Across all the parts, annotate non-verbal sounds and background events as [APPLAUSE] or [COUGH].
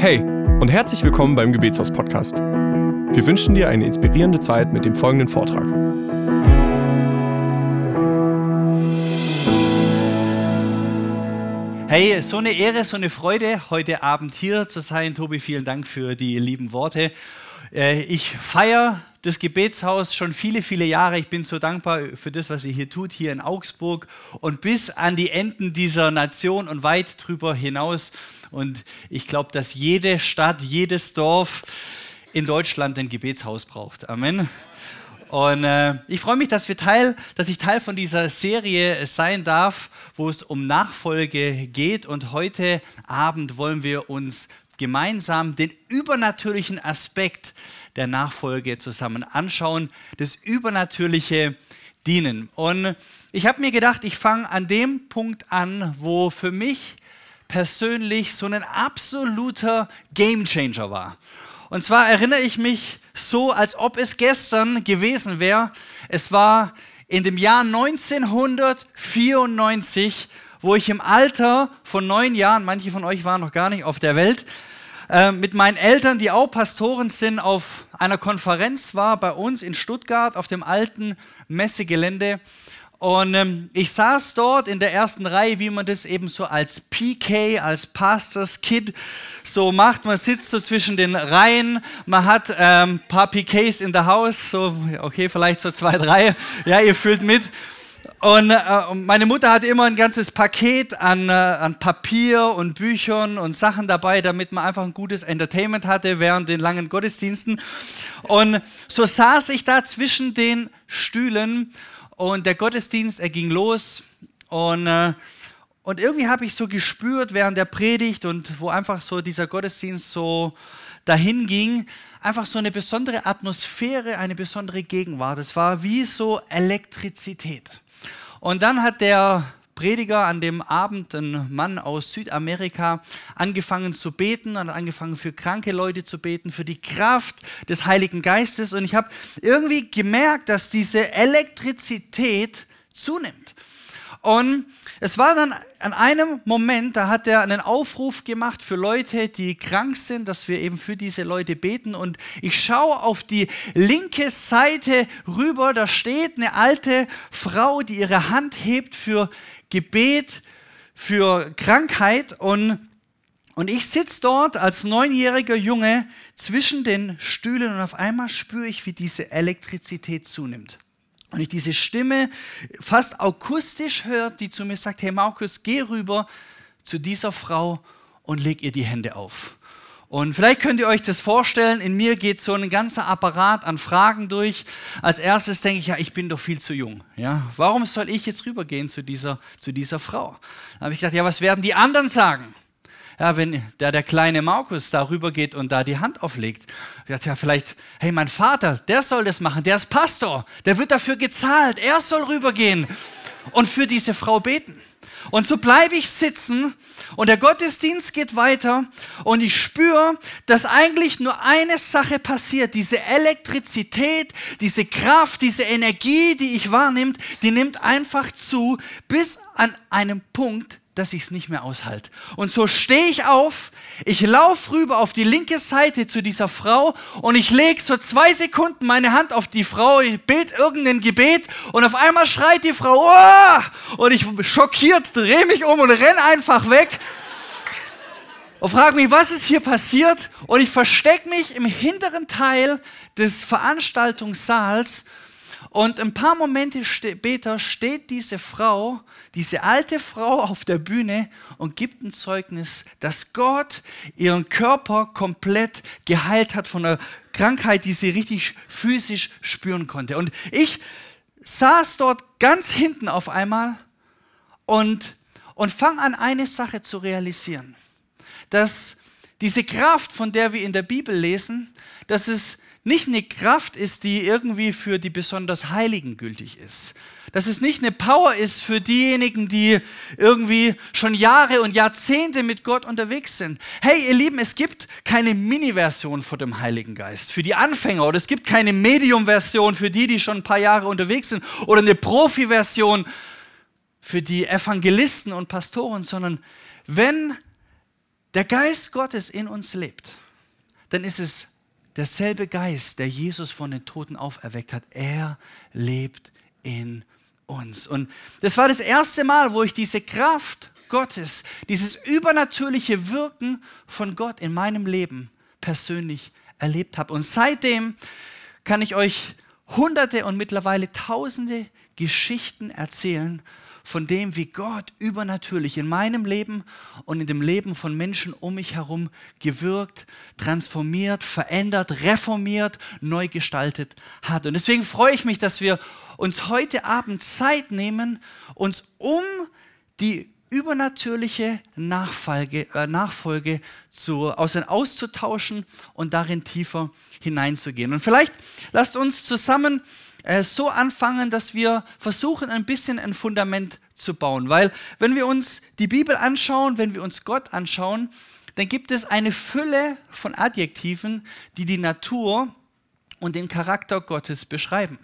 Hey und herzlich willkommen beim Gebetshaus Podcast. Wir wünschen dir eine inspirierende Zeit mit dem folgenden Vortrag. Hey, so eine Ehre, so eine Freude, heute Abend hier zu sein. Tobi, vielen Dank für die lieben Worte. Äh, ich feiere das Gebetshaus schon viele, viele Jahre. Ich bin so dankbar für das, was ihr hier tut, hier in Augsburg und bis an die Enden dieser Nation und weit drüber hinaus. Und ich glaube, dass jede Stadt, jedes Dorf in Deutschland ein Gebetshaus braucht. Amen. Und äh, ich freue mich, dass, wir Teil, dass ich Teil von dieser Serie sein darf, wo es um Nachfolge geht. Und heute Abend wollen wir uns gemeinsam den übernatürlichen Aspekt der Nachfolge zusammen anschauen, das übernatürliche Dienen. Und ich habe mir gedacht, ich fange an dem Punkt an, wo für mich persönlich so ein absoluter Gamechanger war. Und zwar erinnere ich mich so, als ob es gestern gewesen wäre. Es war in dem Jahr 1994, wo ich im Alter von neun Jahren, manche von euch waren noch gar nicht auf der Welt, äh, mit meinen Eltern, die auch Pastoren sind, auf einer Konferenz war bei uns in Stuttgart auf dem alten Messegelände. Und ähm, ich saß dort in der ersten Reihe, wie man das eben so als PK, als Pastors Kid so macht. Man sitzt so zwischen den Reihen, man hat ein ähm, paar PKs in der Haus, so, okay, vielleicht so zwei, drei. Ja, ihr fühlt mit. Und äh, meine Mutter hatte immer ein ganzes Paket an, äh, an Papier und Büchern und Sachen dabei, damit man einfach ein gutes Entertainment hatte während den langen Gottesdiensten. Und so saß ich da zwischen den Stühlen und der Gottesdienst, er ging los und, äh, und irgendwie habe ich so gespürt während der Predigt und wo einfach so dieser Gottesdienst so dahin ging, einfach so eine besondere Atmosphäre, eine besondere Gegenwart. Es war wie so Elektrizität. Und dann hat der Prediger an dem Abend, ein Mann aus Südamerika, angefangen zu beten und angefangen für kranke Leute zu beten, für die Kraft des Heiligen Geistes. Und ich habe irgendwie gemerkt, dass diese Elektrizität zunimmt. Und es war dann an einem Moment, da hat er einen Aufruf gemacht für Leute, die krank sind, dass wir eben für diese Leute beten. Und ich schaue auf die linke Seite rüber, da steht eine alte Frau, die ihre Hand hebt für Gebet für Krankheit und und ich sitze dort als neunjähriger Junge zwischen den Stühlen und auf einmal spüre ich, wie diese Elektrizität zunimmt. Und ich diese Stimme fast akustisch höre, die zu mir sagt, hey Markus, geh rüber zu dieser Frau und leg ihr die Hände auf. Und vielleicht könnt ihr euch das vorstellen, in mir geht so ein ganzer Apparat an Fragen durch. Als erstes denke ich, ja, ich bin doch viel zu jung. Ja? Warum soll ich jetzt rübergehen zu dieser, zu dieser Frau? Dann habe ich gedacht, ja, was werden die anderen sagen? Ja, wenn der, der kleine Markus da rübergeht und da die Hand auflegt. Dachte, ja, vielleicht, hey, mein Vater, der soll das machen, der ist Pastor, der wird dafür gezahlt, er soll rübergehen und für diese Frau beten. Und so bleibe ich sitzen und der Gottesdienst geht weiter und ich spüre, dass eigentlich nur eine Sache passiert. Diese Elektrizität, diese Kraft, diese Energie, die ich wahrnehme, die nimmt einfach zu bis an einem Punkt, dass ich es nicht mehr aushalte. Und so stehe ich auf, ich laufe rüber auf die linke Seite zu dieser Frau und ich lege so zwei Sekunden meine Hand auf die Frau, ich bete irgendein Gebet und auf einmal schreit die Frau, oh! und ich schockiert drehe mich um und renne einfach weg und frage mich, was ist hier passiert? Und ich verstecke mich im hinteren Teil des Veranstaltungssaals und ein paar Momente später steht diese Frau, diese alte Frau auf der Bühne und gibt ein Zeugnis, dass Gott ihren Körper komplett geheilt hat von einer Krankheit, die sie richtig physisch spüren konnte. Und ich saß dort ganz hinten auf einmal und, und fange an, eine Sache zu realisieren. Dass diese Kraft, von der wir in der Bibel lesen, dass es nicht eine Kraft ist, die irgendwie für die besonders Heiligen gültig ist. Dass es nicht eine Power ist für diejenigen, die irgendwie schon Jahre und Jahrzehnte mit Gott unterwegs sind. Hey, ihr Lieben, es gibt keine Mini-Version von dem Heiligen Geist für die Anfänger oder es gibt keine Medium-Version für die, die schon ein paar Jahre unterwegs sind oder eine Profi-Version für die Evangelisten und Pastoren, sondern wenn der Geist Gottes in uns lebt, dann ist es derselbe Geist, der Jesus von den Toten auferweckt hat. Er lebt in uns. Und das war das erste Mal, wo ich diese Kraft Gottes, dieses übernatürliche Wirken von Gott in meinem Leben persönlich erlebt habe. Und seitdem kann ich euch hunderte und mittlerweile tausende Geschichten erzählen von dem, wie Gott übernatürlich in meinem Leben und in dem Leben von Menschen um mich herum gewirkt, transformiert, verändert, reformiert, neu gestaltet hat. Und deswegen freue ich mich, dass wir uns heute Abend Zeit nehmen, uns um die übernatürliche Nachfolge, äh, Nachfolge zu, auszutauschen und darin tiefer hineinzugehen. Und vielleicht lasst uns zusammen äh, so anfangen, dass wir versuchen, ein bisschen ein Fundament zu bauen. Weil wenn wir uns die Bibel anschauen, wenn wir uns Gott anschauen, dann gibt es eine Fülle von Adjektiven, die die Natur und den Charakter Gottes beschreiben.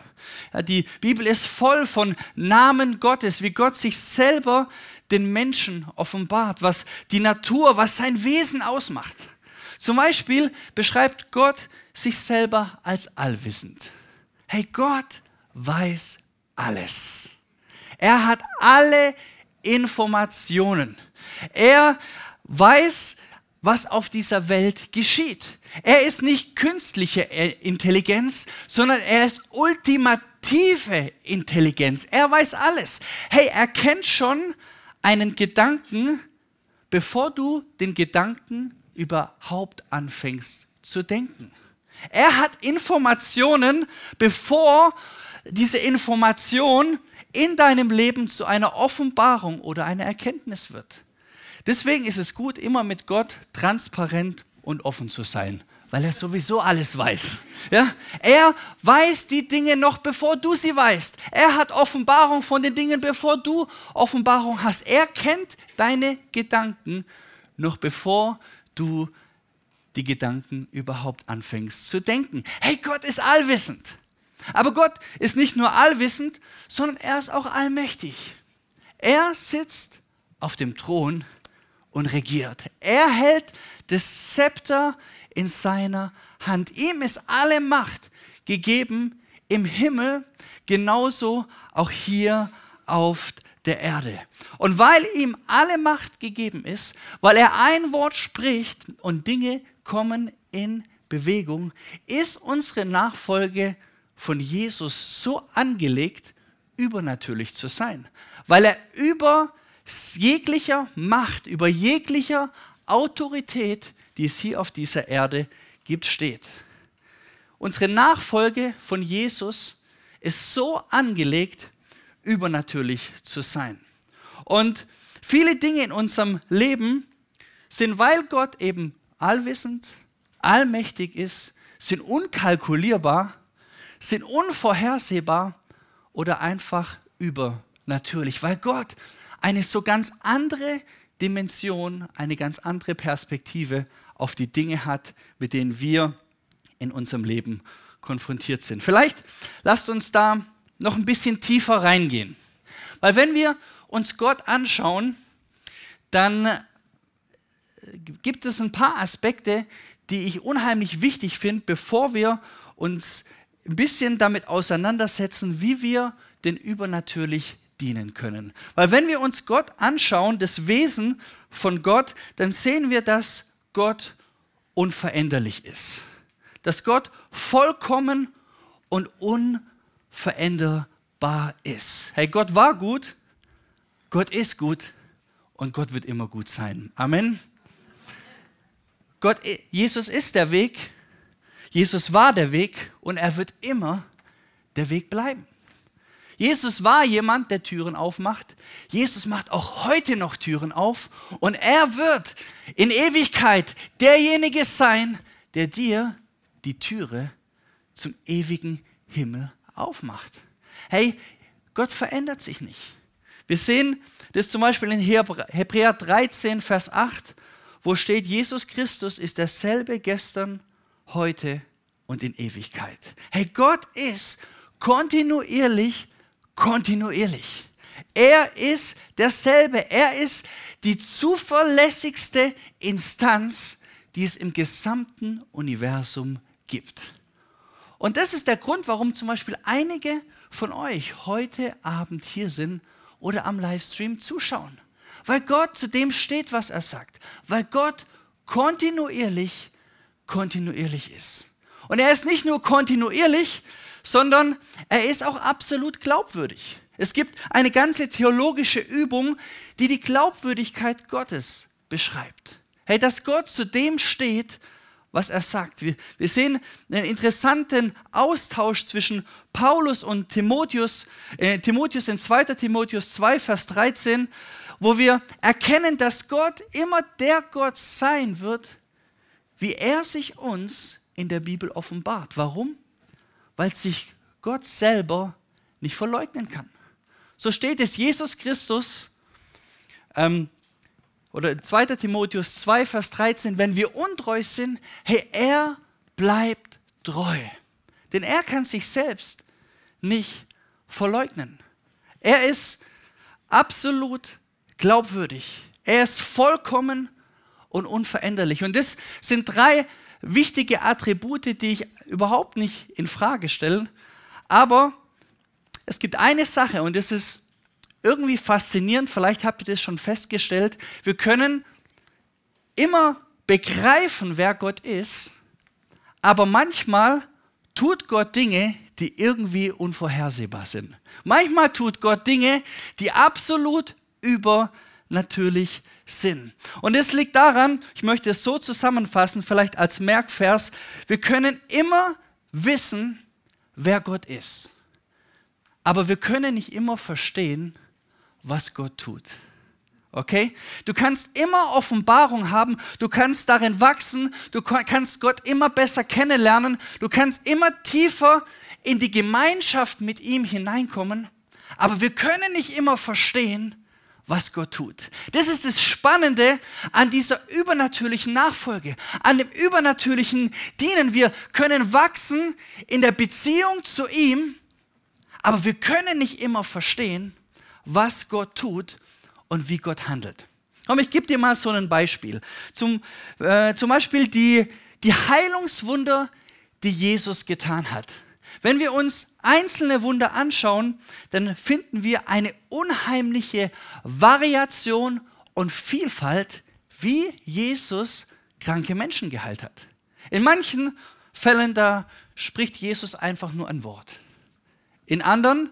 Ja, die Bibel ist voll von Namen Gottes, wie Gott sich selber den Menschen offenbart, was die Natur, was sein Wesen ausmacht. Zum Beispiel beschreibt Gott sich selber als allwissend. Hey, Gott weiß alles. Er hat alle Informationen. Er weiß, was auf dieser Welt geschieht. Er ist nicht künstliche Intelligenz, sondern er ist ultimative Intelligenz. Er weiß alles. Hey, er kennt schon einen Gedanken, bevor du den Gedanken überhaupt anfängst zu denken. Er hat Informationen, bevor diese Information in deinem Leben zu einer Offenbarung oder einer Erkenntnis wird. Deswegen ist es gut, immer mit Gott transparent und offen zu sein, weil er sowieso alles weiß. Ja? Er weiß die Dinge noch, bevor du sie weißt. Er hat Offenbarung von den Dingen, bevor du Offenbarung hast. Er kennt deine Gedanken noch bevor du die Gedanken überhaupt anfängst zu denken. Hey, Gott ist allwissend. Aber Gott ist nicht nur allwissend, sondern er ist auch allmächtig. Er sitzt auf dem Thron und regiert. Er hält das Zepter in seiner Hand. Ihm ist alle Macht gegeben im Himmel, genauso auch hier auf der Erde. Und weil ihm alle Macht gegeben ist, weil er ein Wort spricht und Dinge kommen in Bewegung, ist unsere Nachfolge von Jesus so angelegt, übernatürlich zu sein, weil er über jeglicher Macht, über jeglicher Autorität, die es hier auf dieser Erde gibt, steht. Unsere Nachfolge von Jesus ist so angelegt, übernatürlich zu sein. Und viele Dinge in unserem Leben sind, weil Gott eben allwissend, allmächtig ist, sind unkalkulierbar, sind unvorhersehbar oder einfach übernatürlich, weil Gott eine so ganz andere Dimension, eine ganz andere Perspektive auf die Dinge hat, mit denen wir in unserem Leben konfrontiert sind. Vielleicht lasst uns da noch ein bisschen tiefer reingehen. Weil wenn wir uns Gott anschauen, dann gibt es ein paar Aspekte, die ich unheimlich wichtig finde, bevor wir uns ein bisschen damit auseinandersetzen, wie wir den übernatürlich dienen können. Weil wenn wir uns Gott anschauen, das Wesen von Gott, dann sehen wir, dass Gott unveränderlich ist. Dass Gott vollkommen und unveränderbar ist. Hey, Gott war gut, Gott ist gut und Gott wird immer gut sein. Amen. Gott, Jesus ist der Weg, Jesus war der Weg und er wird immer der Weg bleiben. Jesus war jemand, der Türen aufmacht. Jesus macht auch heute noch Türen auf und er wird in Ewigkeit derjenige sein, der dir die Türe zum ewigen Himmel aufmacht. Hey, Gott verändert sich nicht. Wir sehen das zum Beispiel in Hebräer 13, Vers 8 wo steht, Jesus Christus ist derselbe gestern, heute und in Ewigkeit. Hey, Gott ist kontinuierlich, kontinuierlich. Er ist derselbe. Er ist die zuverlässigste Instanz, die es im gesamten Universum gibt. Und das ist der Grund, warum zum Beispiel einige von euch heute Abend hier sind oder am Livestream zuschauen. Weil Gott zu dem steht, was er sagt. Weil Gott kontinuierlich, kontinuierlich ist. Und er ist nicht nur kontinuierlich, sondern er ist auch absolut glaubwürdig. Es gibt eine ganze theologische Übung, die die Glaubwürdigkeit Gottes beschreibt. Hey, dass Gott zu dem steht, was er sagt. Wir, wir sehen einen interessanten Austausch zwischen Paulus und Timotheus, äh, Timotheus in 2. Timotheus 2, Vers 13, wo wir erkennen, dass Gott immer der Gott sein wird, wie er sich uns in der Bibel offenbart. Warum? Weil sich Gott selber nicht verleugnen kann. So steht es, Jesus Christus, ähm, oder 2. Timotheus 2, Vers 13, wenn wir untreu sind, hey, er bleibt treu. Denn er kann sich selbst nicht verleugnen. Er ist absolut glaubwürdig. Er ist vollkommen und unveränderlich. Und das sind drei wichtige Attribute, die ich überhaupt nicht in Frage stelle. Aber es gibt eine Sache und das ist irgendwie faszinierend, vielleicht habt ihr das schon festgestellt. Wir können immer begreifen, wer Gott ist, aber manchmal tut Gott Dinge, die irgendwie unvorhersehbar sind. Manchmal tut Gott Dinge, die absolut übernatürlich sind. Und es liegt daran, ich möchte es so zusammenfassen, vielleicht als Merkvers, wir können immer wissen, wer Gott ist. Aber wir können nicht immer verstehen, was Gott tut. Okay? Du kannst immer Offenbarung haben, du kannst darin wachsen, du kannst Gott immer besser kennenlernen, du kannst immer tiefer in die Gemeinschaft mit ihm hineinkommen, aber wir können nicht immer verstehen, was Gott tut. Das ist das Spannende an dieser übernatürlichen Nachfolge, an dem übernatürlichen Dienen. Wir können wachsen in der Beziehung zu ihm, aber wir können nicht immer verstehen, was Gott tut und wie Gott handelt. Komm, ich gebe dir mal so ein Beispiel. Zum, äh, zum Beispiel die, die Heilungswunder, die Jesus getan hat. Wenn wir uns einzelne Wunder anschauen, dann finden wir eine unheimliche Variation und Vielfalt, wie Jesus kranke Menschen geheilt hat. In manchen Fällen da spricht Jesus einfach nur ein Wort. In anderen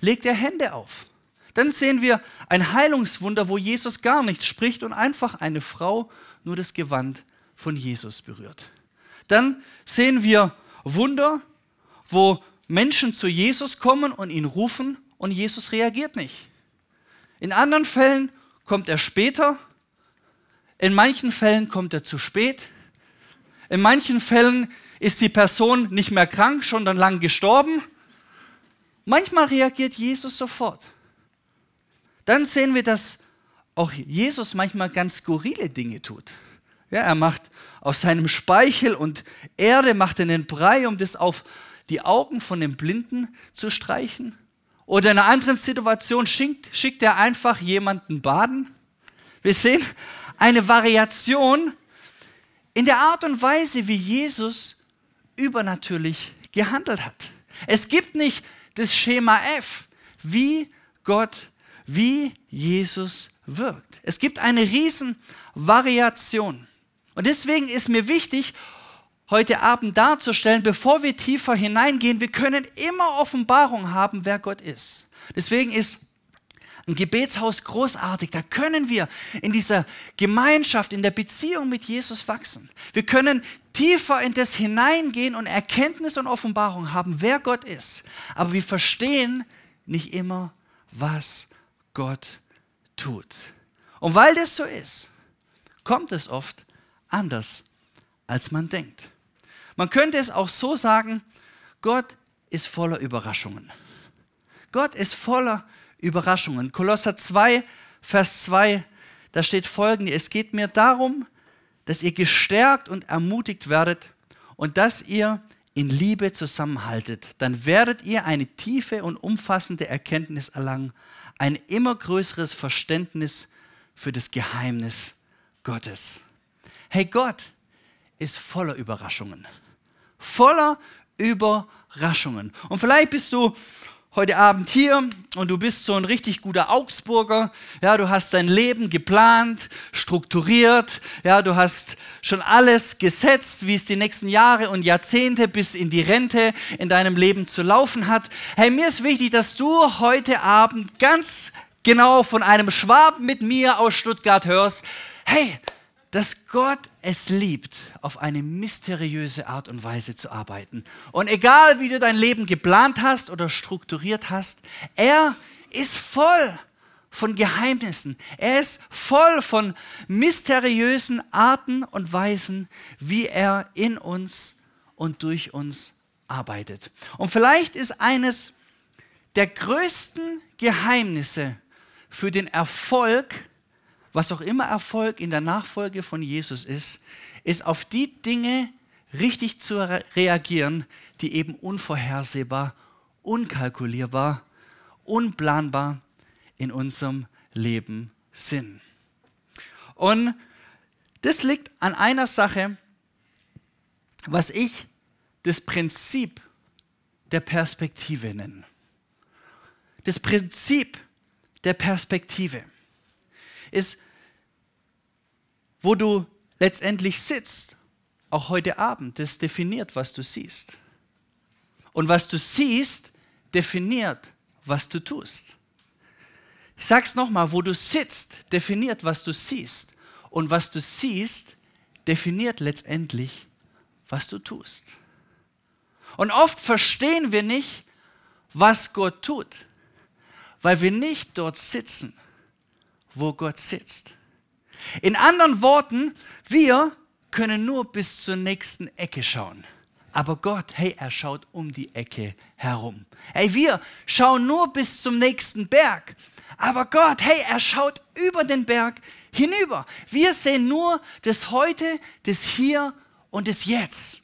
legt er Hände auf. Dann sehen wir ein Heilungswunder, wo Jesus gar nichts spricht und einfach eine Frau nur das Gewand von Jesus berührt. Dann sehen wir Wunder, wo Menschen zu Jesus kommen und ihn rufen und Jesus reagiert nicht. In anderen Fällen kommt er später, in manchen Fällen kommt er zu spät, in manchen Fällen ist die Person nicht mehr krank, schon dann lang gestorben Manchmal reagiert Jesus sofort. Dann sehen wir, dass auch Jesus manchmal ganz skurrile Dinge tut. Ja, er macht aus seinem Speichel und Erde macht einen Brei, um das auf die Augen von dem Blinden zu streichen. Oder in einer anderen Situation schickt, schickt er einfach jemanden baden. Wir sehen eine Variation in der Art und Weise, wie Jesus übernatürlich gehandelt hat. Es gibt nicht das Schema F, wie Gott, wie Jesus wirkt. Es gibt eine riesen Variation. Und deswegen ist mir wichtig, heute Abend darzustellen, bevor wir tiefer hineingehen, wir können immer Offenbarung haben, wer Gott ist. Deswegen ist ein Gebetshaus großartig. Da können wir in dieser Gemeinschaft, in der Beziehung mit Jesus wachsen. Wir können tiefer in das hineingehen und Erkenntnis und Offenbarung haben, wer Gott ist. Aber wir verstehen nicht immer, was Gott tut. Und weil das so ist, kommt es oft anders, als man denkt. Man könnte es auch so sagen, Gott ist voller Überraschungen. Gott ist voller Überraschungen. Kolosser 2, Vers 2, da steht folgendes, es geht mir darum, dass ihr gestärkt und ermutigt werdet und dass ihr in Liebe zusammenhaltet, dann werdet ihr eine tiefe und umfassende Erkenntnis erlangen, ein immer größeres Verständnis für das Geheimnis Gottes. Hey, Gott ist voller Überraschungen. Voller Überraschungen. Und vielleicht bist du heute Abend hier und du bist so ein richtig guter Augsburger. Ja, du hast dein Leben geplant, strukturiert. Ja, du hast schon alles gesetzt, wie es die nächsten Jahre und Jahrzehnte bis in die Rente in deinem Leben zu laufen hat. Hey, mir ist wichtig, dass du heute Abend ganz genau von einem Schwab mit mir aus Stuttgart hörst. Hey, dass Gott es liebt, auf eine mysteriöse Art und Weise zu arbeiten. Und egal, wie du dein Leben geplant hast oder strukturiert hast, er ist voll von Geheimnissen. Er ist voll von mysteriösen Arten und Weisen, wie er in uns und durch uns arbeitet. Und vielleicht ist eines der größten Geheimnisse für den Erfolg was auch immer Erfolg in der Nachfolge von Jesus ist, ist auf die Dinge richtig zu reagieren, die eben unvorhersehbar, unkalkulierbar, unplanbar in unserem Leben sind. Und das liegt an einer Sache, was ich das Prinzip der Perspektive nenne. Das Prinzip der Perspektive ist, wo du letztendlich sitzt, auch heute Abend, das definiert, was du siehst. Und was du siehst, definiert, was du tust. Ich sag's nochmal, wo du sitzt, definiert, was du siehst. Und was du siehst, definiert letztendlich, was du tust. Und oft verstehen wir nicht, was Gott tut, weil wir nicht dort sitzen wo Gott sitzt. In anderen Worten, wir können nur bis zur nächsten Ecke schauen. Aber Gott, hey, er schaut um die Ecke herum. Hey, wir schauen nur bis zum nächsten Berg. Aber Gott, hey, er schaut über den Berg hinüber. Wir sehen nur das Heute, das Hier und das Jetzt.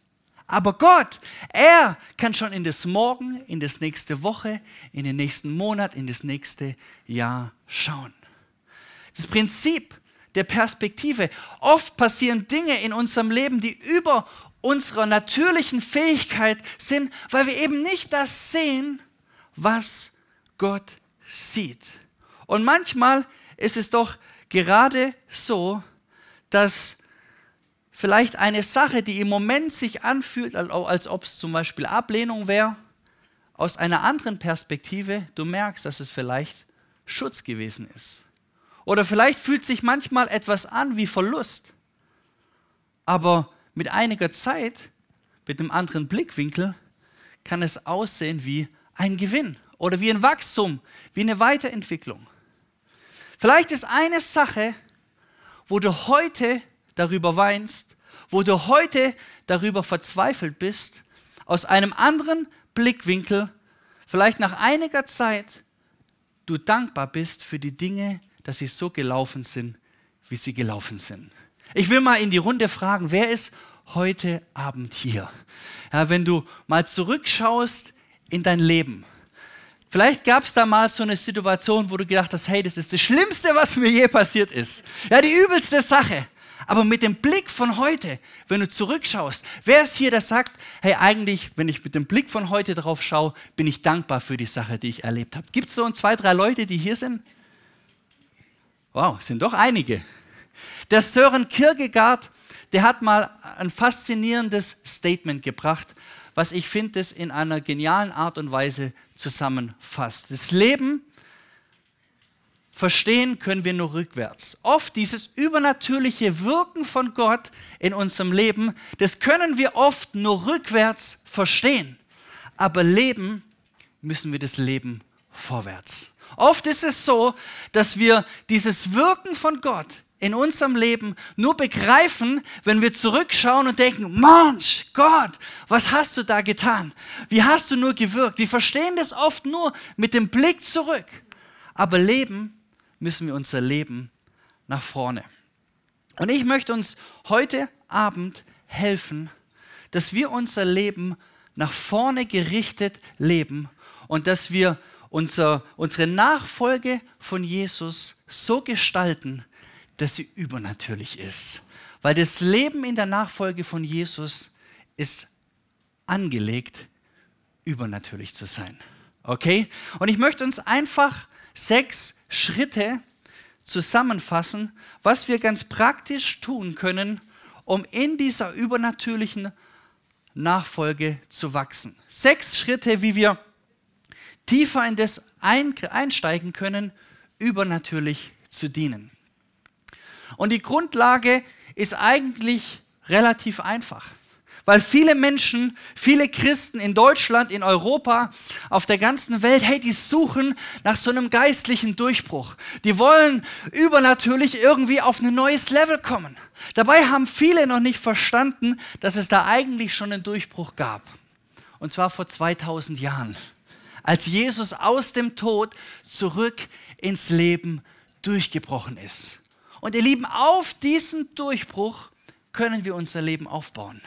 Aber Gott, er kann schon in das Morgen, in das nächste Woche, in den nächsten Monat, in das nächste Jahr schauen. Das Prinzip der Perspektive. Oft passieren Dinge in unserem Leben, die über unserer natürlichen Fähigkeit sind, weil wir eben nicht das sehen, was Gott sieht. Und manchmal ist es doch gerade so, dass vielleicht eine Sache, die im Moment sich anfühlt, als ob es zum Beispiel Ablehnung wäre, aus einer anderen Perspektive, du merkst, dass es vielleicht Schutz gewesen ist. Oder vielleicht fühlt sich manchmal etwas an wie Verlust. Aber mit einiger Zeit, mit einem anderen Blickwinkel, kann es aussehen wie ein Gewinn oder wie ein Wachstum, wie eine Weiterentwicklung. Vielleicht ist eine Sache, wo du heute darüber weinst, wo du heute darüber verzweifelt bist, aus einem anderen Blickwinkel, vielleicht nach einiger Zeit, du dankbar bist für die Dinge, dass sie so gelaufen sind, wie sie gelaufen sind. Ich will mal in die Runde fragen, wer ist heute Abend hier? Ja, wenn du mal zurückschaust in dein Leben, Vielleicht gab es da mal so eine Situation, wo du gedacht hast, hey, das ist das Schlimmste, was mir je passiert ist. Ja, die übelste Sache. Aber mit dem Blick von heute, wenn du zurückschaust, wer ist hier, der sagt, hey, eigentlich, wenn ich mit dem Blick von heute drauf schaue, bin ich dankbar für die Sache, die ich erlebt habe. Gibt es so ein, zwei, drei Leute, die hier sind? Wow, sind doch einige. Der Sören Kierkegaard, der hat mal ein faszinierendes Statement gebracht, was ich finde, das in einer genialen Art und Weise zusammenfasst. Das Leben verstehen können wir nur rückwärts. Oft dieses übernatürliche Wirken von Gott in unserem Leben, das können wir oft nur rückwärts verstehen. Aber leben müssen wir das Leben vorwärts. Oft ist es so, dass wir dieses Wirken von Gott in unserem Leben nur begreifen, wenn wir zurückschauen und denken, Mensch, Gott, was hast du da getan? Wie hast du nur gewirkt? Wir verstehen das oft nur mit dem Blick zurück. Aber leben müssen wir unser Leben nach vorne. Und ich möchte uns heute Abend helfen, dass wir unser Leben nach vorne gerichtet leben und dass wir unser, unsere Nachfolge von Jesus so gestalten, dass sie übernatürlich ist. Weil das Leben in der Nachfolge von Jesus ist angelegt, übernatürlich zu sein. Okay? Und ich möchte uns einfach sechs Schritte zusammenfassen, was wir ganz praktisch tun können, um in dieser übernatürlichen Nachfolge zu wachsen. Sechs Schritte, wie wir tiefer in das einsteigen können, übernatürlich zu dienen. Und die Grundlage ist eigentlich relativ einfach. Weil viele Menschen, viele Christen in Deutschland, in Europa, auf der ganzen Welt, hey, die suchen nach so einem geistlichen Durchbruch. Die wollen übernatürlich irgendwie auf ein neues Level kommen. Dabei haben viele noch nicht verstanden, dass es da eigentlich schon einen Durchbruch gab. Und zwar vor 2000 Jahren, als Jesus aus dem Tod zurück ins Leben durchgebrochen ist. Und ihr Lieben, auf diesen Durchbruch können wir unser Leben aufbauen.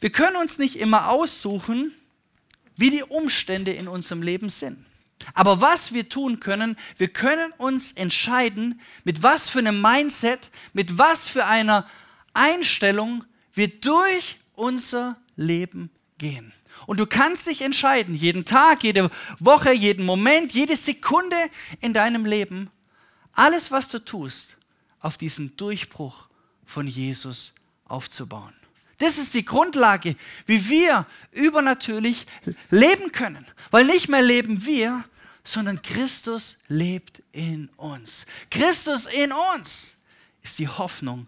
Wir können uns nicht immer aussuchen, wie die Umstände in unserem Leben sind. Aber was wir tun können, wir können uns entscheiden, mit was für einem Mindset, mit was für einer Einstellung wir durch unser Leben gehen. Und du kannst dich entscheiden, jeden Tag, jede Woche, jeden Moment, jede Sekunde in deinem Leben, alles, was du tust, auf diesen Durchbruch von Jesus aufzubauen. Das ist die Grundlage, wie wir übernatürlich leben können. Weil nicht mehr leben wir, sondern Christus lebt in uns. Christus in uns ist die Hoffnung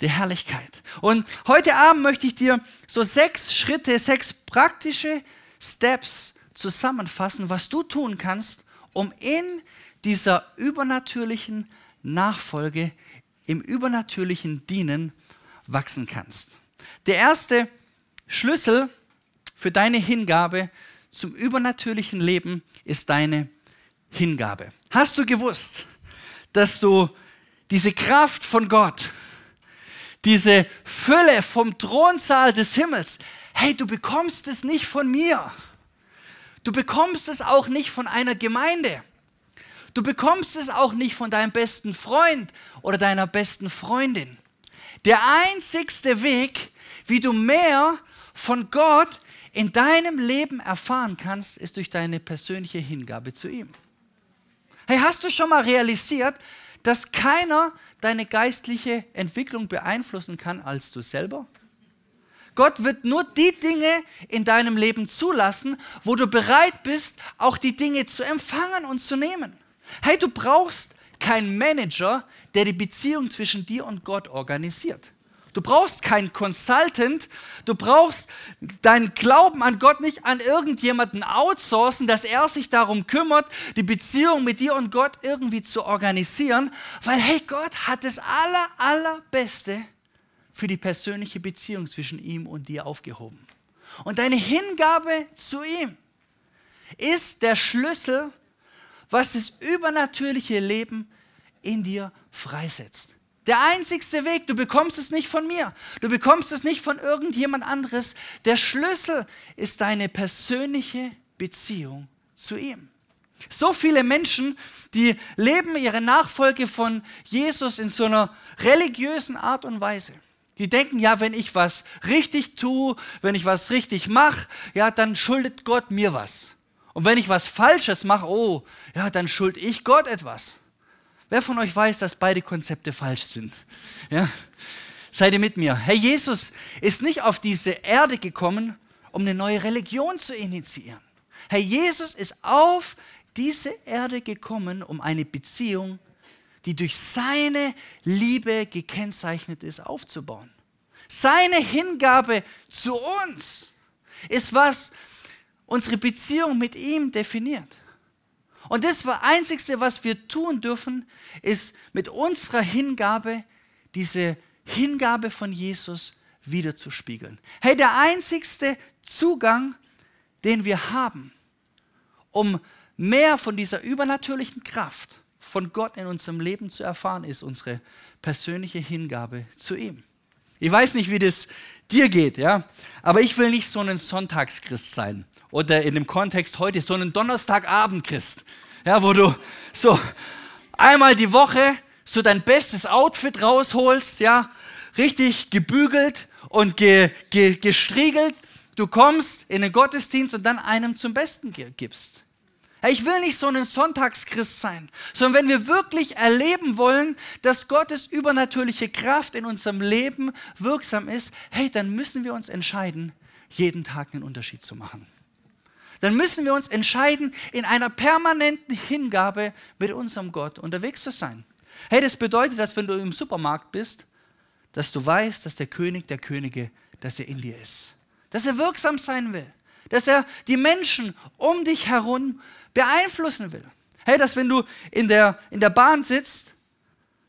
der Herrlichkeit. Und heute Abend möchte ich dir so sechs Schritte, sechs praktische Steps zusammenfassen, was du tun kannst, um in dieser übernatürlichen Nachfolge, im übernatürlichen Dienen wachsen kannst. Der erste Schlüssel für deine Hingabe zum übernatürlichen Leben ist deine Hingabe. Hast du gewusst, dass du diese Kraft von Gott, diese Fülle vom Thronsaal des Himmels, hey, du bekommst es nicht von mir. Du bekommst es auch nicht von einer Gemeinde. Du bekommst es auch nicht von deinem besten Freund oder deiner besten Freundin. Der einzigste Weg, wie du mehr von Gott in deinem Leben erfahren kannst, ist durch deine persönliche Hingabe zu ihm. Hey, hast du schon mal realisiert, dass keiner deine geistliche Entwicklung beeinflussen kann als du selber? Gott wird nur die Dinge in deinem Leben zulassen, wo du bereit bist, auch die Dinge zu empfangen und zu nehmen. Hey, du brauchst keinen Manager, der die Beziehung zwischen dir und Gott organisiert. Du brauchst keinen Consultant. Du brauchst deinen Glauben an Gott nicht an irgendjemanden outsourcen, dass er sich darum kümmert, die Beziehung mit dir und Gott irgendwie zu organisieren, weil hey, Gott hat das aller, allerbeste für die persönliche Beziehung zwischen ihm und dir aufgehoben. Und deine Hingabe zu ihm ist der Schlüssel, was das übernatürliche Leben in dir freisetzt. Der einzigste Weg, du bekommst es nicht von mir, du bekommst es nicht von irgendjemand anderes. Der Schlüssel ist deine persönliche Beziehung zu ihm. So viele Menschen, die leben ihre Nachfolge von Jesus in so einer religiösen Art und Weise. Die denken, ja, wenn ich was richtig tue, wenn ich was richtig mache, ja, dann schuldet Gott mir was. Und wenn ich was Falsches mache, oh, ja, dann schuld ich Gott etwas. Wer von euch weiß, dass beide Konzepte falsch sind? Ja? Seid ihr mit mir? Herr Jesus ist nicht auf diese Erde gekommen, um eine neue Religion zu initiieren. Herr Jesus ist auf diese Erde gekommen, um eine Beziehung, die durch seine Liebe gekennzeichnet ist, aufzubauen. Seine Hingabe zu uns ist, was unsere Beziehung mit ihm definiert. Und das Einzige, was wir tun dürfen, ist mit unserer Hingabe diese Hingabe von Jesus wiederzuspiegeln. Hey, der einzigste Zugang, den wir haben, um mehr von dieser übernatürlichen Kraft von Gott in unserem Leben zu erfahren, ist unsere persönliche Hingabe zu ihm. Ich weiß nicht, wie das dir geht, ja, aber ich will nicht so ein Sonntagschrist sein oder in dem Kontext heute so ein Donnerstagabendchrist, ja, wo du so einmal die Woche so dein bestes Outfit rausholst, ja, richtig gebügelt und ge, ge, gestriegelt. Du kommst in den Gottesdienst und dann einem zum Besten gibst. Ich will nicht so ein Sonntagschrist sein, sondern wenn wir wirklich erleben wollen, dass Gottes übernatürliche Kraft in unserem Leben wirksam ist, hey, dann müssen wir uns entscheiden, jeden Tag einen Unterschied zu machen. Dann müssen wir uns entscheiden, in einer permanenten Hingabe mit unserem Gott unterwegs zu sein. Hey, das bedeutet, dass wenn du im Supermarkt bist, dass du weißt, dass der König der Könige, dass er in dir ist. Dass er wirksam sein will. Dass er die Menschen um dich herum beeinflussen will. Hey, dass wenn du in der, in der Bahn sitzt,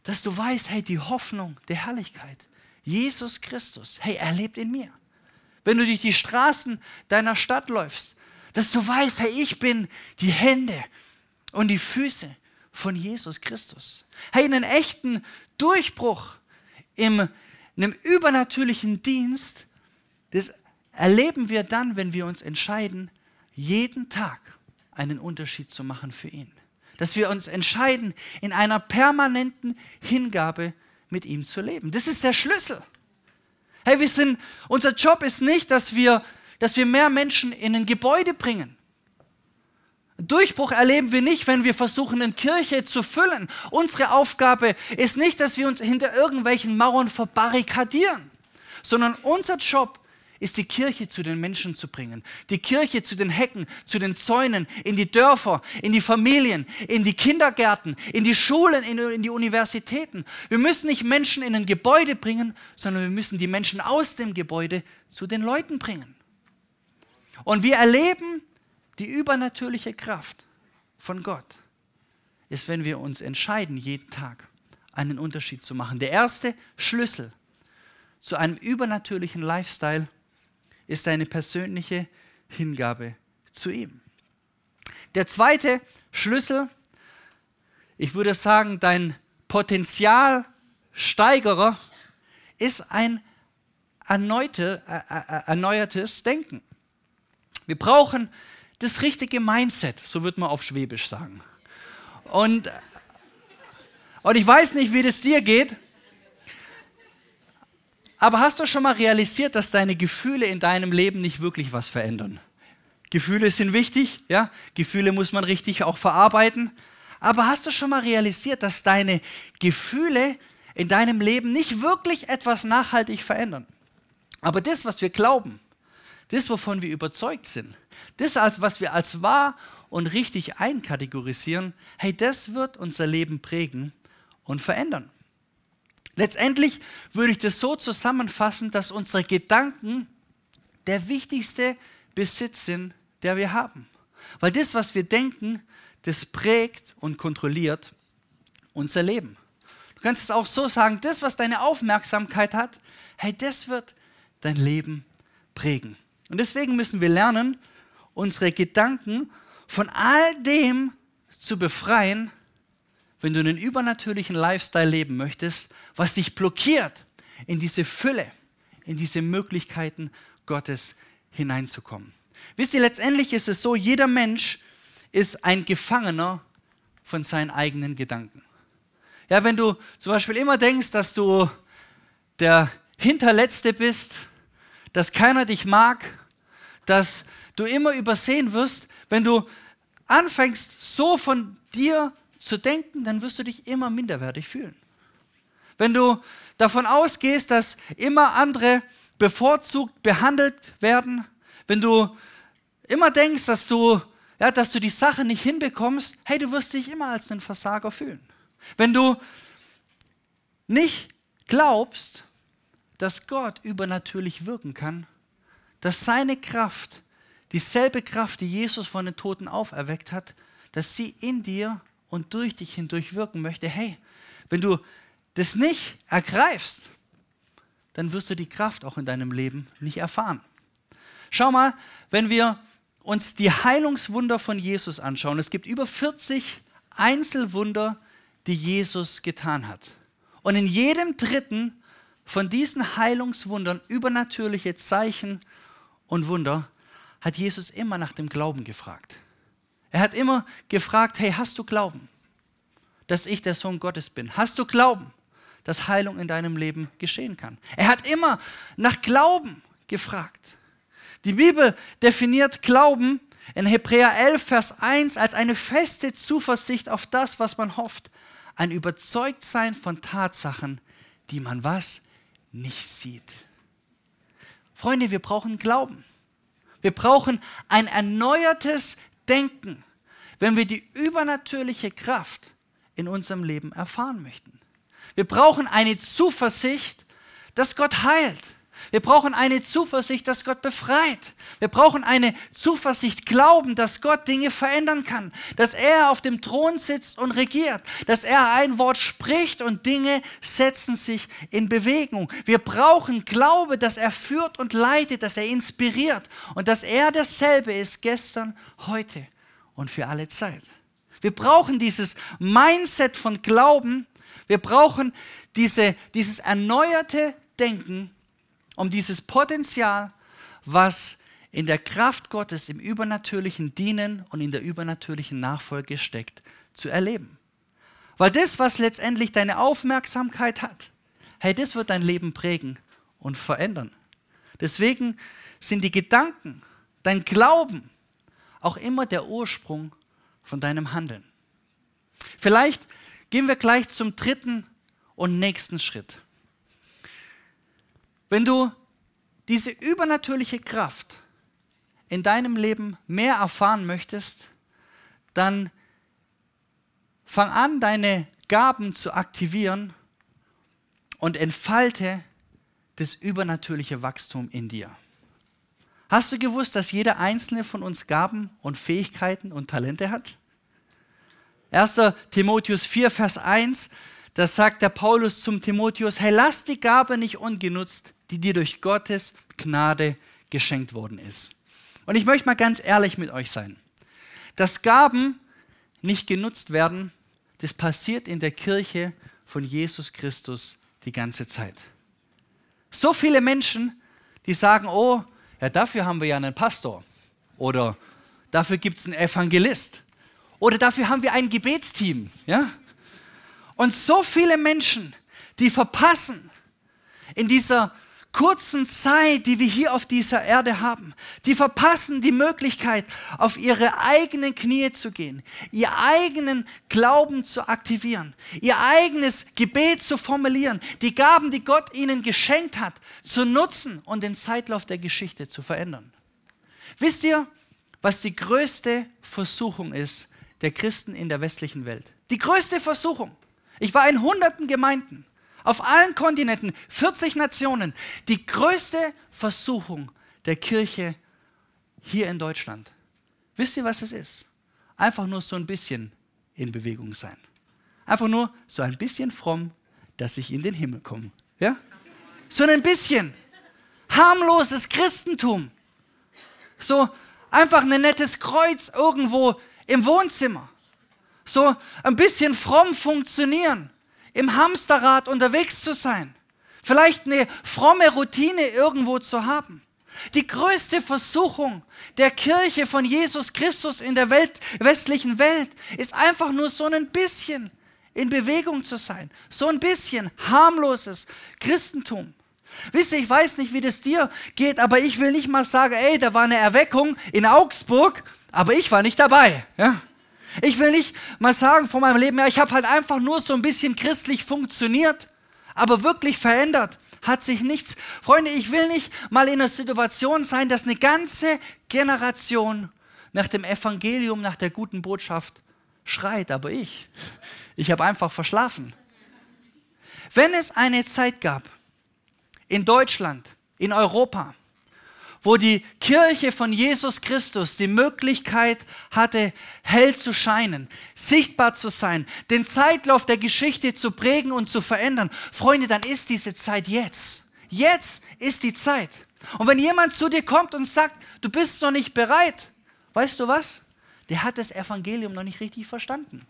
dass du weißt, hey, die Hoffnung der Herrlichkeit, Jesus Christus, hey, er lebt in mir. Wenn du durch die Straßen deiner Stadt läufst, dass du weißt, hey, ich bin die Hände und die Füße von Jesus Christus. Hey, einen echten Durchbruch im, in einem übernatürlichen Dienst, das erleben wir dann, wenn wir uns entscheiden, jeden Tag einen Unterschied zu machen für ihn. Dass wir uns entscheiden, in einer permanenten Hingabe mit ihm zu leben. Das ist der Schlüssel. Hey, wir sind, unser Job ist nicht, dass wir, dass wir mehr Menschen in ein Gebäude bringen. Durchbruch erleben wir nicht, wenn wir versuchen, eine Kirche zu füllen. Unsere Aufgabe ist nicht, dass wir uns hinter irgendwelchen Mauern verbarrikadieren, sondern unser Job ist die Kirche zu den Menschen zu bringen. Die Kirche zu den Hecken, zu den Zäunen, in die Dörfer, in die Familien, in die Kindergärten, in die Schulen, in, die Universitäten. Wir müssen nicht Menschen in ein Gebäude bringen, sondern wir müssen die Menschen aus dem Gebäude zu den Leuten bringen. Und wir erleben die übernatürliche Kraft von Gott, ist, wenn wir uns entscheiden, jeden Tag einen Unterschied zu machen. Der erste Schlüssel zu einem übernatürlichen Lifestyle ist deine persönliche Hingabe zu ihm. Der zweite Schlüssel, ich würde sagen, dein Potenzialsteigerer ist ein erneute, äh, äh, erneuertes Denken. Wir brauchen das richtige Mindset, so wird man auf Schwäbisch sagen. Und, und ich weiß nicht, wie das dir geht, aber hast du schon mal realisiert, dass deine Gefühle in deinem Leben nicht wirklich was verändern? Gefühle sind wichtig, ja? Gefühle muss man richtig auch verarbeiten. Aber hast du schon mal realisiert, dass deine Gefühle in deinem Leben nicht wirklich etwas nachhaltig verändern? Aber das, was wir glauben, das, wovon wir überzeugt sind, das, was wir als wahr und richtig einkategorisieren, hey, das wird unser Leben prägen und verändern. Letztendlich würde ich das so zusammenfassen, dass unsere Gedanken der wichtigste Besitz sind, der wir haben. Weil das, was wir denken, das prägt und kontrolliert unser Leben. Du kannst es auch so sagen, das, was deine Aufmerksamkeit hat, hey, das wird dein Leben prägen. Und deswegen müssen wir lernen, unsere Gedanken von all dem zu befreien, wenn du einen übernatürlichen Lifestyle leben möchtest, was dich blockiert, in diese Fülle, in diese Möglichkeiten Gottes hineinzukommen. Wisst ihr, letztendlich ist es so, jeder Mensch ist ein Gefangener von seinen eigenen Gedanken. Ja, wenn du zum Beispiel immer denkst, dass du der Hinterletzte bist, dass keiner dich mag, dass du immer übersehen wirst, wenn du anfängst, so von dir zu denken, dann wirst du dich immer minderwertig fühlen. Wenn du davon ausgehst, dass immer andere bevorzugt behandelt werden, wenn du immer denkst, dass du, ja, dass du die Sache nicht hinbekommst, hey, du wirst dich immer als einen Versager fühlen. Wenn du nicht glaubst, dass Gott übernatürlich wirken kann, dass seine Kraft, dieselbe Kraft, die Jesus von den Toten auferweckt hat, dass sie in dir und durch dich hindurch wirken möchte, hey, wenn du das nicht ergreifst, dann wirst du die Kraft auch in deinem Leben nicht erfahren. Schau mal, wenn wir uns die Heilungswunder von Jesus anschauen, es gibt über 40 Einzelwunder, die Jesus getan hat. Und in jedem dritten von diesen Heilungswundern, übernatürliche Zeichen und Wunder, hat Jesus immer nach dem Glauben gefragt. Er hat immer gefragt, hey, hast du Glauben, dass ich der Sohn Gottes bin? Hast du Glauben, dass Heilung in deinem Leben geschehen kann? Er hat immer nach Glauben gefragt. Die Bibel definiert Glauben in Hebräer 11, Vers 1 als eine feste Zuversicht auf das, was man hofft. Ein Überzeugtsein von Tatsachen, die man was nicht sieht. Freunde, wir brauchen Glauben. Wir brauchen ein erneuertes Denken, wenn wir die übernatürliche Kraft in unserem Leben erfahren möchten. Wir brauchen eine Zuversicht, dass Gott heilt. Wir brauchen eine Zuversicht, dass Gott befreit. Wir brauchen eine Zuversicht, Glauben, dass Gott Dinge verändern kann, dass er auf dem Thron sitzt und regiert, dass er ein Wort spricht und Dinge setzen sich in Bewegung. Wir brauchen Glaube, dass er führt und leitet, dass er inspiriert und dass er dasselbe ist gestern, heute und für alle Zeit. Wir brauchen dieses Mindset von Glauben. Wir brauchen diese, dieses erneuerte Denken um dieses Potenzial, was in der Kraft Gottes im übernatürlichen Dienen und in der übernatürlichen Nachfolge steckt, zu erleben. Weil das, was letztendlich deine Aufmerksamkeit hat, hey, das wird dein Leben prägen und verändern. Deswegen sind die Gedanken, dein Glauben auch immer der Ursprung von deinem Handeln. Vielleicht gehen wir gleich zum dritten und nächsten Schritt. Wenn du diese übernatürliche Kraft in deinem Leben mehr erfahren möchtest, dann fang an, deine Gaben zu aktivieren und entfalte das übernatürliche Wachstum in dir. Hast du gewusst, dass jeder einzelne von uns Gaben und Fähigkeiten und Talente hat? 1. Timotheus 4, Vers 1, da sagt der Paulus zum Timotheus, hey, lass die Gabe nicht ungenutzt, die dir durch Gottes Gnade geschenkt worden ist. Und ich möchte mal ganz ehrlich mit euch sein. Dass Gaben nicht genutzt werden, das passiert in der Kirche von Jesus Christus die ganze Zeit. So viele Menschen, die sagen, oh, ja, dafür haben wir ja einen Pastor oder dafür gibt es einen Evangelist oder dafür haben wir ein Gebetsteam. Ja? Und so viele Menschen, die verpassen in dieser kurzen Zeit, die wir hier auf dieser Erde haben, die verpassen die Möglichkeit, auf ihre eigenen Knie zu gehen, ihr eigenen Glauben zu aktivieren, ihr eigenes Gebet zu formulieren, die Gaben, die Gott ihnen geschenkt hat, zu nutzen und den Zeitlauf der Geschichte zu verändern. Wisst ihr, was die größte Versuchung ist der Christen in der westlichen Welt? Die größte Versuchung. Ich war in hunderten Gemeinden auf allen Kontinenten, 40 Nationen, die größte Versuchung der Kirche hier in Deutschland. Wisst ihr, was es ist? Einfach nur so ein bisschen in Bewegung sein. Einfach nur so ein bisschen fromm, dass ich in den Himmel komme. Ja? So ein bisschen harmloses Christentum. So einfach ein nettes Kreuz irgendwo im Wohnzimmer. So ein bisschen fromm funktionieren im Hamsterrad unterwegs zu sein, vielleicht eine fromme Routine irgendwo zu haben. Die größte Versuchung der Kirche von Jesus Christus in der Welt, westlichen Welt ist einfach nur so ein bisschen in Bewegung zu sein, so ein bisschen harmloses Christentum. Wisst ihr, ich weiß nicht, wie das dir geht, aber ich will nicht mal sagen, ey, da war eine Erweckung in Augsburg, aber ich war nicht dabei. Ja? Ich will nicht mal sagen von meinem Leben her, ich habe halt einfach nur so ein bisschen christlich funktioniert, aber wirklich verändert hat sich nichts. Freunde, ich will nicht mal in einer Situation sein, dass eine ganze Generation nach dem Evangelium, nach der guten Botschaft schreit, aber ich, ich habe einfach verschlafen. Wenn es eine Zeit gab in Deutschland, in Europa, wo die Kirche von Jesus Christus die Möglichkeit hatte, hell zu scheinen, sichtbar zu sein, den Zeitlauf der Geschichte zu prägen und zu verändern. Freunde, dann ist diese Zeit jetzt. Jetzt ist die Zeit. Und wenn jemand zu dir kommt und sagt, du bist noch nicht bereit, weißt du was? Der hat das Evangelium noch nicht richtig verstanden.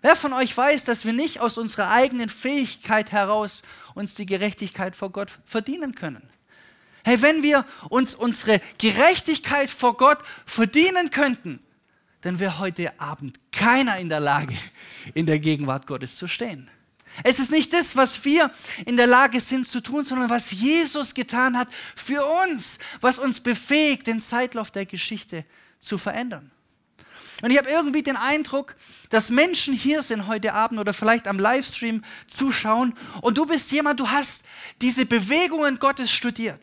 Wer von euch weiß, dass wir nicht aus unserer eigenen Fähigkeit heraus uns die Gerechtigkeit vor Gott verdienen können? Hey, wenn wir uns unsere Gerechtigkeit vor Gott verdienen könnten, dann wäre heute Abend keiner in der Lage, in der Gegenwart Gottes zu stehen. Es ist nicht das, was wir in der Lage sind zu tun, sondern was Jesus getan hat für uns, was uns befähigt, den Zeitlauf der Geschichte zu verändern. Und ich habe irgendwie den Eindruck, dass Menschen hier sind heute Abend oder vielleicht am Livestream zuschauen und du bist jemand, du hast diese Bewegungen Gottes studiert.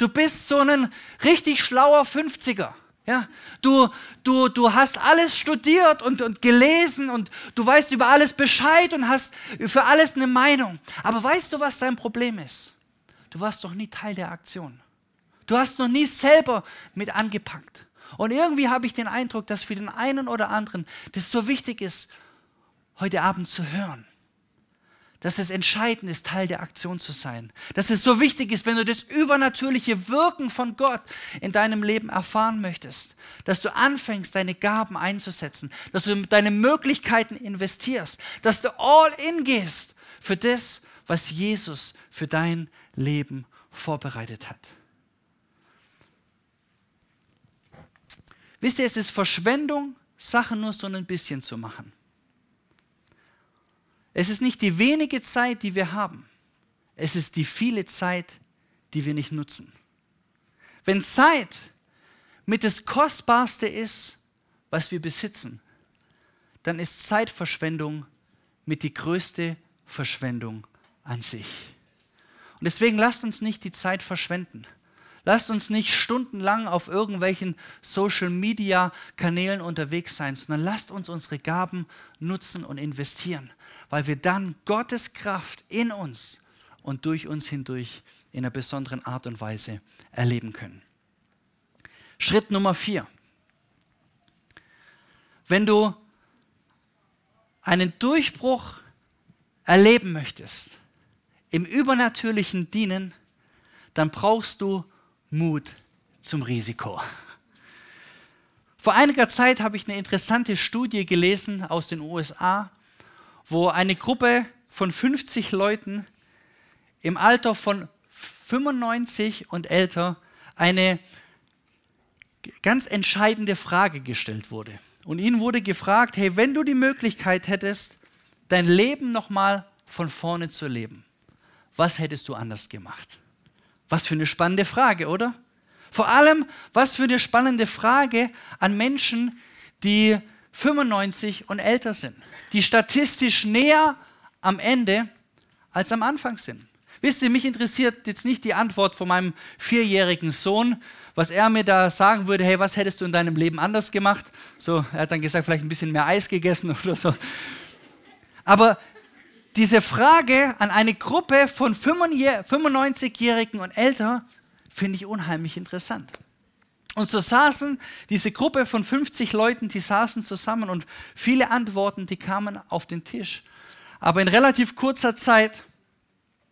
Du bist so ein richtig schlauer 50er. Ja, du, du, du hast alles studiert und, und gelesen und du weißt über alles Bescheid und hast für alles eine Meinung. Aber weißt du, was dein Problem ist? Du warst doch nie Teil der Aktion. Du hast noch nie selber mit angepackt. Und irgendwie habe ich den Eindruck, dass für den einen oder anderen das so wichtig ist, heute Abend zu hören dass es entscheidend ist, Teil der Aktion zu sein. Dass es so wichtig ist, wenn du das übernatürliche Wirken von Gott in deinem Leben erfahren möchtest, dass du anfängst, deine Gaben einzusetzen, dass du deine Möglichkeiten investierst, dass du all in gehst für das, was Jesus für dein Leben vorbereitet hat. Wisst ihr, es ist Verschwendung, Sachen nur so ein bisschen zu machen. Es ist nicht die wenige Zeit, die wir haben. Es ist die viele Zeit, die wir nicht nutzen. Wenn Zeit mit das Kostbarste ist, was wir besitzen, dann ist Zeitverschwendung mit die größte Verschwendung an sich. Und deswegen lasst uns nicht die Zeit verschwenden. Lasst uns nicht stundenlang auf irgendwelchen Social-Media-Kanälen unterwegs sein, sondern lasst uns unsere Gaben nutzen und investieren, weil wir dann Gottes Kraft in uns und durch uns hindurch in einer besonderen Art und Weise erleben können. Schritt Nummer vier. Wenn du einen Durchbruch erleben möchtest, im übernatürlichen Dienen, dann brauchst du Mut zum Risiko. Vor einiger Zeit habe ich eine interessante Studie gelesen aus den USA, wo eine Gruppe von 50 Leuten im Alter von 95 und älter eine ganz entscheidende Frage gestellt wurde. Und ihnen wurde gefragt, hey, wenn du die Möglichkeit hättest, dein Leben nochmal von vorne zu leben, was hättest du anders gemacht? Was für eine spannende Frage, oder? Vor allem, was für eine spannende Frage an Menschen, die 95 und älter sind, die statistisch näher am Ende als am Anfang sind. Wisst ihr, mich interessiert jetzt nicht die Antwort von meinem vierjährigen Sohn, was er mir da sagen würde, hey, was hättest du in deinem Leben anders gemacht? So, er hat dann gesagt, vielleicht ein bisschen mehr Eis gegessen [LAUGHS] oder so. Aber diese Frage an eine Gruppe von 95-Jährigen und älter finde ich unheimlich interessant. Und so saßen diese Gruppe von 50 Leuten, die saßen zusammen und viele Antworten, die kamen auf den Tisch. Aber in relativ kurzer Zeit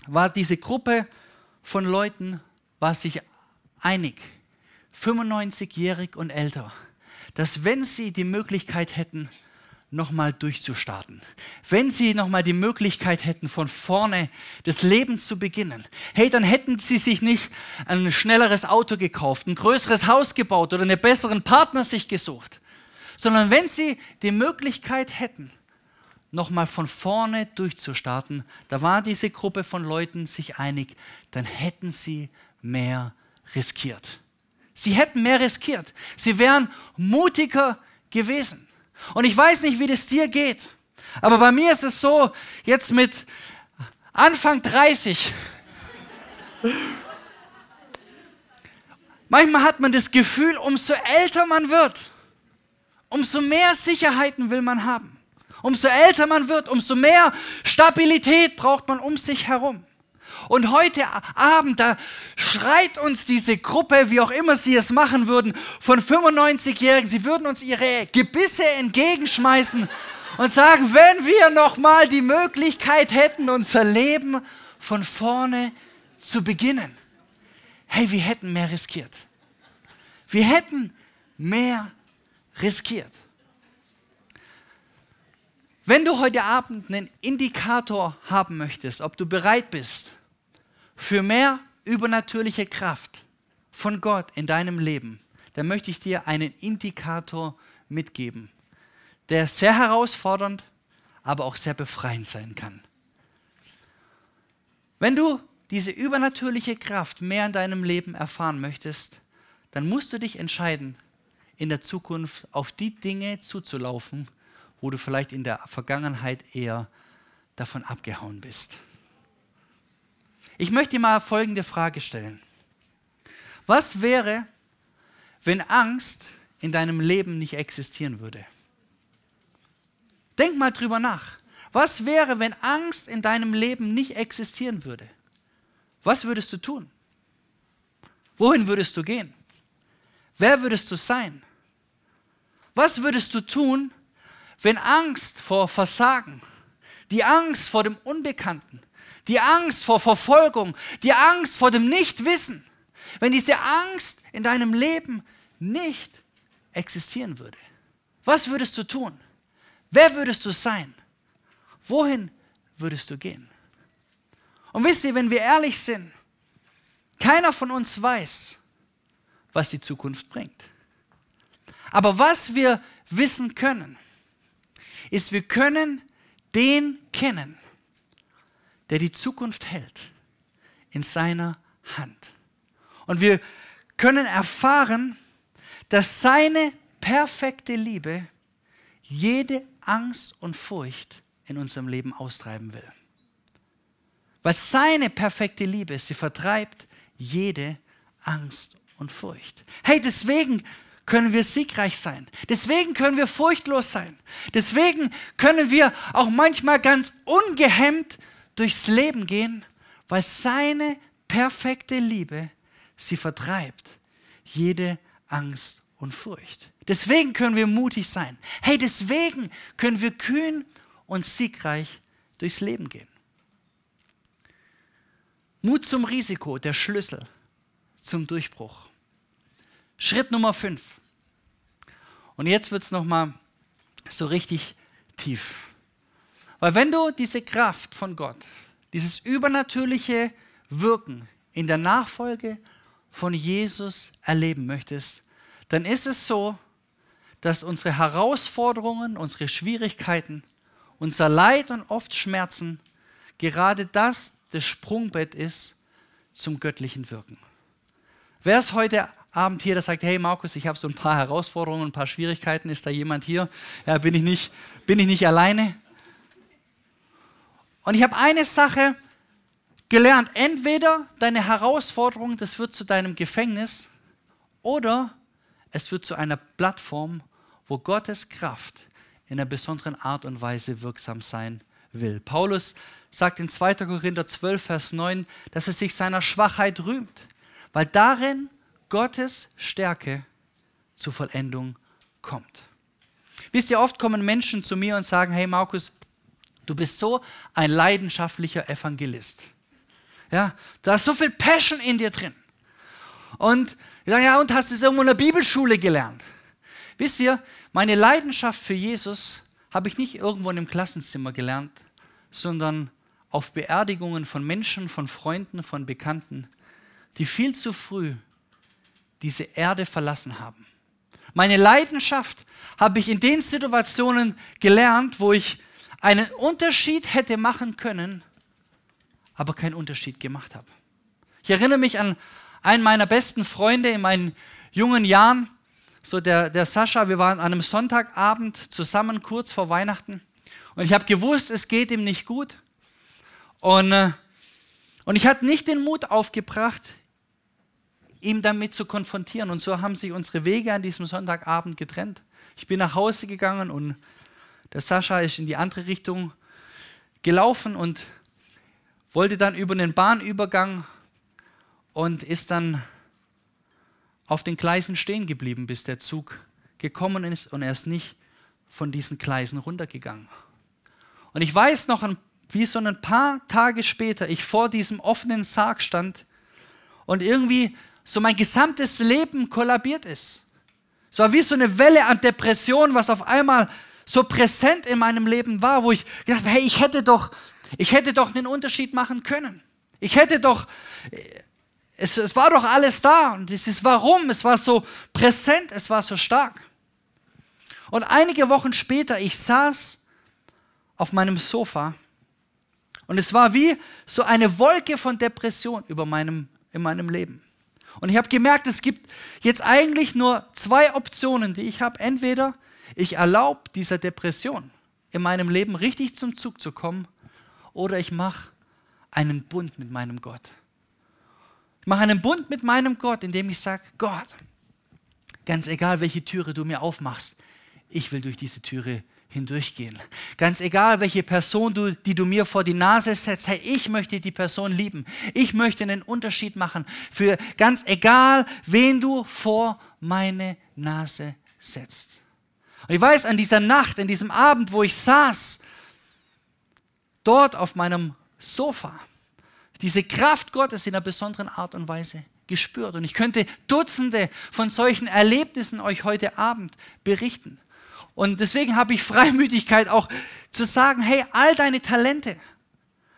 war diese Gruppe von Leuten war sich einig, 95-jährig und älter, dass wenn sie die Möglichkeit hätten, nochmal durchzustarten. Wenn sie nochmal die Möglichkeit hätten, von vorne das Leben zu beginnen, hey, dann hätten sie sich nicht ein schnelleres Auto gekauft, ein größeres Haus gebaut oder einen besseren Partner sich gesucht, sondern wenn sie die Möglichkeit hätten, nochmal von vorne durchzustarten, da war diese Gruppe von Leuten sich einig, dann hätten sie mehr riskiert. Sie hätten mehr riskiert. Sie wären mutiger gewesen. Und ich weiß nicht, wie das dir geht, aber bei mir ist es so, jetzt mit Anfang 30, manchmal hat man das Gefühl, umso älter man wird, umso mehr Sicherheiten will man haben. Umso älter man wird, umso mehr Stabilität braucht man um sich herum. Und heute Abend, da schreit uns diese Gruppe, wie auch immer sie es machen würden, von 95-Jährigen, sie würden uns ihre Gebisse entgegenschmeißen und sagen, wenn wir nochmal die Möglichkeit hätten, unser Leben von vorne zu beginnen. Hey, wir hätten mehr riskiert. Wir hätten mehr riskiert. Wenn du heute Abend einen Indikator haben möchtest, ob du bereit bist für mehr übernatürliche Kraft von Gott in deinem Leben, dann möchte ich dir einen Indikator mitgeben, der sehr herausfordernd, aber auch sehr befreiend sein kann. Wenn du diese übernatürliche Kraft mehr in deinem Leben erfahren möchtest, dann musst du dich entscheiden, in der Zukunft auf die Dinge zuzulaufen, wo du vielleicht in der Vergangenheit eher davon abgehauen bist. Ich möchte dir mal folgende Frage stellen. Was wäre, wenn Angst in deinem Leben nicht existieren würde? Denk mal drüber nach. Was wäre, wenn Angst in deinem Leben nicht existieren würde? Was würdest du tun? Wohin würdest du gehen? Wer würdest du sein? Was würdest du tun, wenn Angst vor Versagen, die Angst vor dem Unbekannten, die Angst vor Verfolgung, die Angst vor dem Nichtwissen, wenn diese Angst in deinem Leben nicht existieren würde? Was würdest du tun? Wer würdest du sein? Wohin würdest du gehen? Und wisst ihr, wenn wir ehrlich sind, keiner von uns weiß, was die Zukunft bringt. Aber was wir wissen können, ist, wir können den kennen, der die Zukunft hält in seiner Hand. Und wir können erfahren, dass seine perfekte Liebe jede Angst und Furcht in unserem Leben austreiben will. Weil seine perfekte Liebe, sie vertreibt jede Angst und Furcht. Hey, deswegen können wir siegreich sein. Deswegen können wir furchtlos sein. Deswegen können wir auch manchmal ganz ungehemmt durchs Leben gehen, weil seine perfekte Liebe sie vertreibt jede Angst und Furcht. Deswegen können wir mutig sein. Hey, deswegen können wir kühn und siegreich durchs Leben gehen. Mut zum Risiko, der Schlüssel zum Durchbruch. Schritt Nummer 5. Und jetzt wird es nochmal so richtig tief. Weil wenn du diese Kraft von Gott, dieses übernatürliche Wirken in der Nachfolge von Jesus erleben möchtest, dann ist es so, dass unsere Herausforderungen, unsere Schwierigkeiten, unser Leid und oft Schmerzen gerade das das Sprungbett ist zum göttlichen Wirken. Wer ist heute Abend hier, der sagt, hey Markus, ich habe so ein paar Herausforderungen, ein paar Schwierigkeiten, ist da jemand hier? Ja, bin ich nicht, bin ich nicht alleine? Und ich habe eine Sache gelernt, entweder deine Herausforderung, das wird zu deinem Gefängnis, oder es wird zu einer Plattform, wo Gottes Kraft in einer besonderen Art und Weise wirksam sein will. Paulus sagt in 2. Korinther 12, Vers 9, dass er sich seiner Schwachheit rühmt, weil darin Gottes Stärke zur Vollendung kommt. Wisst ihr, oft kommen Menschen zu mir und sagen, hey Markus, du bist so ein leidenschaftlicher Evangelist. Ja, da ist so viel Passion in dir drin. Und sage, ja, und hast du es irgendwo in der Bibelschule gelernt? Wisst ihr, meine Leidenschaft für Jesus habe ich nicht irgendwo in einem Klassenzimmer gelernt, sondern auf Beerdigungen von Menschen, von Freunden, von Bekannten, die viel zu früh diese Erde verlassen haben. Meine Leidenschaft habe ich in den Situationen gelernt, wo ich einen Unterschied hätte machen können, aber keinen Unterschied gemacht habe. Ich erinnere mich an einen meiner besten Freunde in meinen jungen Jahren, so der, der Sascha, wir waren an einem Sonntagabend zusammen kurz vor Weihnachten und ich habe gewusst, es geht ihm nicht gut. Und, äh, und ich hatte nicht den Mut aufgebracht, ihm damit zu konfrontieren. Und so haben sich unsere Wege an diesem Sonntagabend getrennt. Ich bin nach Hause gegangen und der Sascha ist in die andere Richtung gelaufen und wollte dann über den Bahnübergang und ist dann auf den Gleisen stehen geblieben, bis der Zug gekommen ist und er ist nicht von diesen Gleisen runtergegangen. Und ich weiß noch, wie so ein paar Tage später ich vor diesem offenen Sarg stand und irgendwie so mein gesamtes Leben kollabiert ist. Es war wie so eine Welle an Depression, was auf einmal so präsent in meinem Leben war, wo ich gedacht habe, hey, ich hätte doch, ich hätte doch einen Unterschied machen können. Ich hätte doch, es, es war doch alles da. Und es ist warum, es war so präsent, es war so stark. Und einige Wochen später, ich saß auf meinem Sofa und es war wie so eine Wolke von Depression über meinem, in meinem Leben. Und ich habe gemerkt, es gibt jetzt eigentlich nur zwei Optionen, die ich habe. Entweder ich erlaube dieser Depression in meinem Leben richtig zum Zug zu kommen oder ich mache einen Bund mit meinem Gott. Ich mache einen Bund mit meinem Gott, indem ich sage, Gott, ganz egal, welche Türe du mir aufmachst, ich will durch diese Türe hindurchgehen. Ganz egal, welche Person du, die du mir vor die Nase setzt, hey, ich möchte die Person lieben. Ich möchte einen Unterschied machen für ganz egal, wen du vor meine Nase setzt. Und ich weiß, an dieser Nacht, an diesem Abend, wo ich saß, dort auf meinem Sofa, diese Kraft Gottes in einer besonderen Art und Weise gespürt. Und ich könnte Dutzende von solchen Erlebnissen euch heute Abend berichten. Und deswegen habe ich Freimütigkeit auch zu sagen, hey, all deine Talente,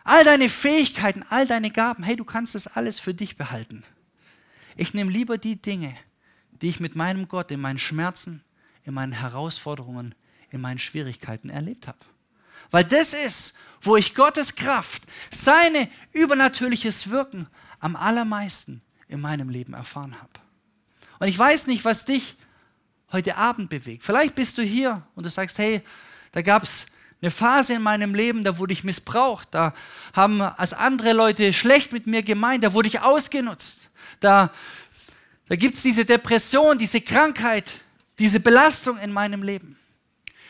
all deine Fähigkeiten, all deine Gaben, hey, du kannst das alles für dich behalten. Ich nehme lieber die Dinge, die ich mit meinem Gott in meinen Schmerzen, in meinen Herausforderungen, in meinen Schwierigkeiten erlebt habe. Weil das ist, wo ich Gottes Kraft, seine übernatürliches Wirken am allermeisten in meinem Leben erfahren habe. Und ich weiß nicht, was dich heute Abend bewegt. Vielleicht bist du hier und du sagst, hey, da gab es eine Phase in meinem Leben, da wurde ich missbraucht, da haben als andere Leute schlecht mit mir gemeint, da wurde ich ausgenutzt, da, da gibt es diese Depression, diese Krankheit, diese Belastung in meinem Leben.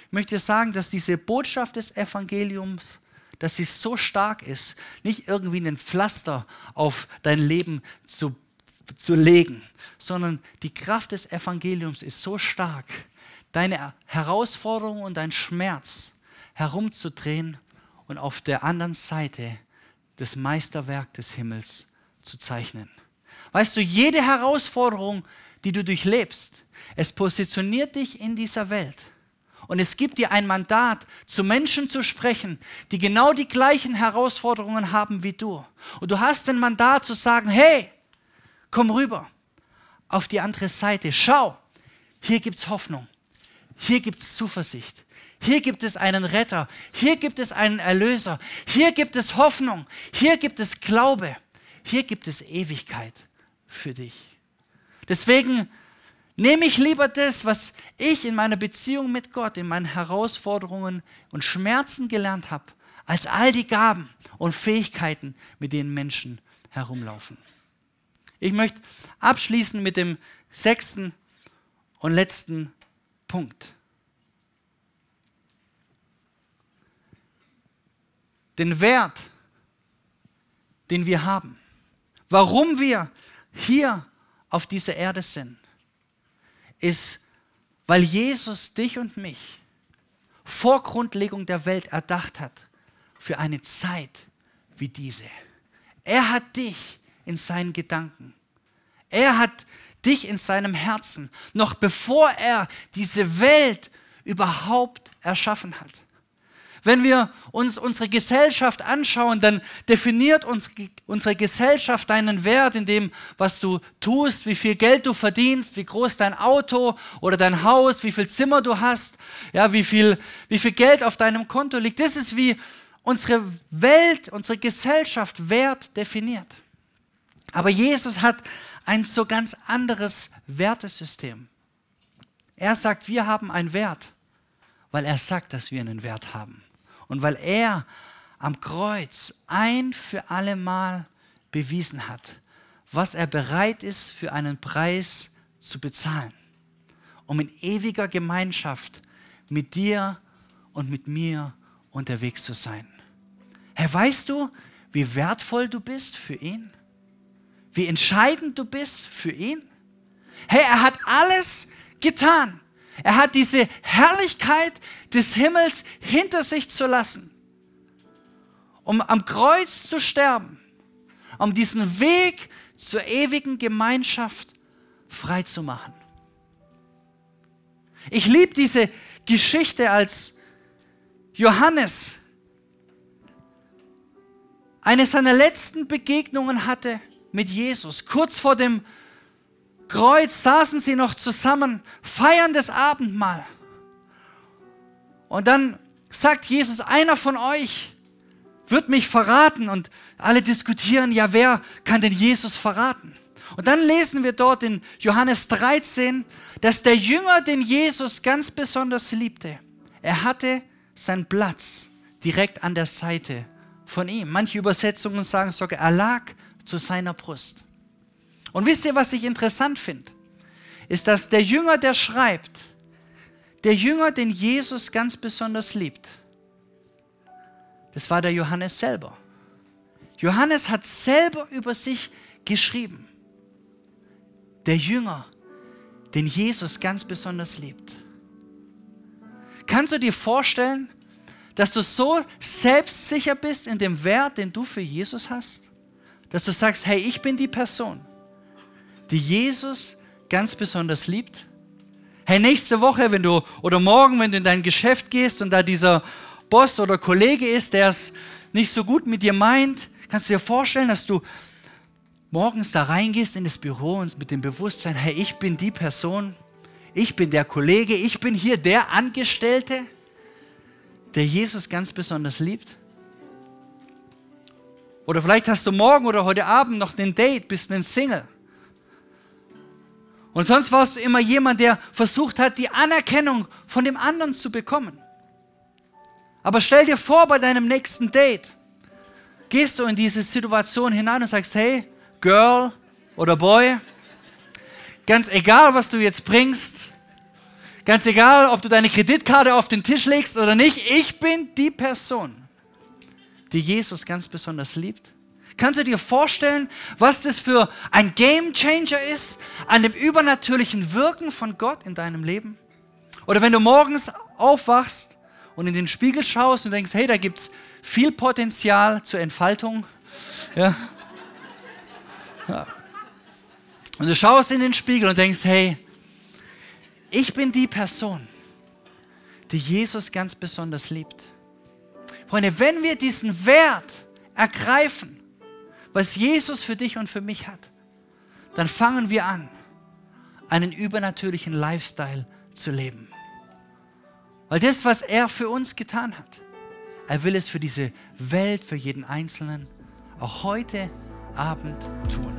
Ich möchte sagen, dass diese Botschaft des Evangeliums, dass sie so stark ist, nicht irgendwie ein Pflaster auf dein Leben zu, zu legen, sondern die Kraft des Evangeliums ist so stark, deine Herausforderung und dein Schmerz herumzudrehen und auf der anderen Seite das Meisterwerk des Himmels zu zeichnen. Weißt du, jede Herausforderung, die du durchlebst, es positioniert dich in dieser Welt. Und es gibt dir ein Mandat, zu Menschen zu sprechen, die genau die gleichen Herausforderungen haben wie du. Und du hast ein Mandat zu sagen, hey, komm rüber auf die andere Seite. Schau, hier gibt es Hoffnung. Hier gibt es Zuversicht. Hier gibt es einen Retter. Hier gibt es einen Erlöser. Hier gibt es Hoffnung. Hier gibt es Glaube. Hier gibt es Ewigkeit für dich. Deswegen nehme ich lieber das, was ich in meiner Beziehung mit Gott, in meinen Herausforderungen und Schmerzen gelernt habe, als all die Gaben und Fähigkeiten, mit denen Menschen herumlaufen. Ich möchte abschließen mit dem sechsten und letzten Punkt. Den Wert, den wir haben, warum wir hier auf dieser Erde sind, ist, weil Jesus dich und mich vor Grundlegung der Welt erdacht hat für eine Zeit wie diese. Er hat dich in seinen Gedanken. Er hat dich in seinem Herzen, noch bevor er diese Welt überhaupt erschaffen hat. Wenn wir uns unsere Gesellschaft anschauen, dann definiert uns, unsere Gesellschaft deinen Wert in dem, was du tust, wie viel Geld du verdienst, wie groß dein Auto oder dein Haus, wie viel Zimmer du hast, ja, wie, viel, wie viel Geld auf deinem Konto liegt. Das ist wie unsere Welt, unsere Gesellschaft Wert definiert. Aber Jesus hat ein so ganz anderes Wertesystem. Er sagt, wir haben einen Wert, weil er sagt, dass wir einen Wert haben. Und weil er am Kreuz ein für alle Mal bewiesen hat, was er bereit ist für einen Preis zu bezahlen, um in ewiger Gemeinschaft mit dir und mit mir unterwegs zu sein. Herr, weißt du, wie wertvoll du bist für ihn? wie entscheidend du bist für ihn? Hey, er hat alles getan. Er hat diese Herrlichkeit des Himmels hinter sich zu lassen, um am Kreuz zu sterben, um diesen Weg zur ewigen Gemeinschaft frei zu machen. Ich liebe diese Geschichte, als Johannes eine seiner letzten Begegnungen hatte mit Jesus. Kurz vor dem Kreuz saßen sie noch zusammen, feiern das Abendmahl. Und dann sagt Jesus, einer von euch wird mich verraten. Und alle diskutieren, ja, wer kann denn Jesus verraten? Und dann lesen wir dort in Johannes 13, dass der Jünger den Jesus ganz besonders liebte. Er hatte seinen Platz direkt an der Seite von ihm. Manche Übersetzungen sagen sogar, er lag zu seiner Brust. Und wisst ihr, was ich interessant finde? Ist, dass der Jünger, der schreibt, der Jünger, den Jesus ganz besonders liebt, das war der Johannes selber. Johannes hat selber über sich geschrieben. Der Jünger, den Jesus ganz besonders liebt. Kannst du dir vorstellen, dass du so selbstsicher bist in dem Wert, den du für Jesus hast? Dass du sagst, hey, ich bin die Person, die Jesus ganz besonders liebt? Hey, nächste Woche, wenn du oder morgen, wenn du in dein Geschäft gehst und da dieser Boss oder Kollege ist, der es nicht so gut mit dir meint, kannst du dir vorstellen, dass du morgens da reingehst in das Büro und mit dem Bewusstsein, hey, ich bin die Person, ich bin der Kollege, ich bin hier der Angestellte, der Jesus ganz besonders liebt? Oder vielleicht hast du morgen oder heute Abend noch ein Date, bist ein Single. Und sonst warst du immer jemand, der versucht hat, die Anerkennung von dem anderen zu bekommen. Aber stell dir vor, bei deinem nächsten Date gehst du in diese Situation hinein und sagst, hey, Girl oder Boy, ganz egal, was du jetzt bringst, Ganz egal, ob du deine Kreditkarte auf den Tisch legst oder nicht, ich bin die Person, die Jesus ganz besonders liebt. Kannst du dir vorstellen, was das für ein Game Changer ist an dem übernatürlichen Wirken von Gott in deinem Leben? Oder wenn du morgens aufwachst und in den Spiegel schaust und denkst, hey, da gibt es viel Potenzial zur Entfaltung. Ja. ja. Und du schaust in den Spiegel und denkst, hey, ich bin die Person, die Jesus ganz besonders liebt. Freunde, wenn wir diesen Wert ergreifen, was Jesus für dich und für mich hat, dann fangen wir an, einen übernatürlichen Lifestyle zu leben. Weil das, was er für uns getan hat, er will es für diese Welt, für jeden Einzelnen auch heute Abend tun.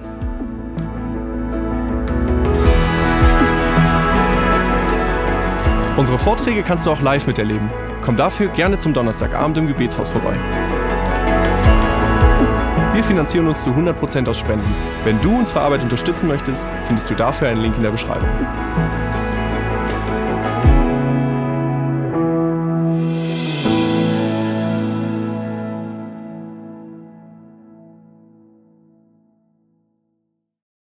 Unsere Vorträge kannst du auch live miterleben. Komm dafür gerne zum Donnerstagabend im Gebetshaus vorbei. Wir finanzieren uns zu 100% aus Spenden. Wenn du unsere Arbeit unterstützen möchtest, findest du dafür einen Link in der Beschreibung.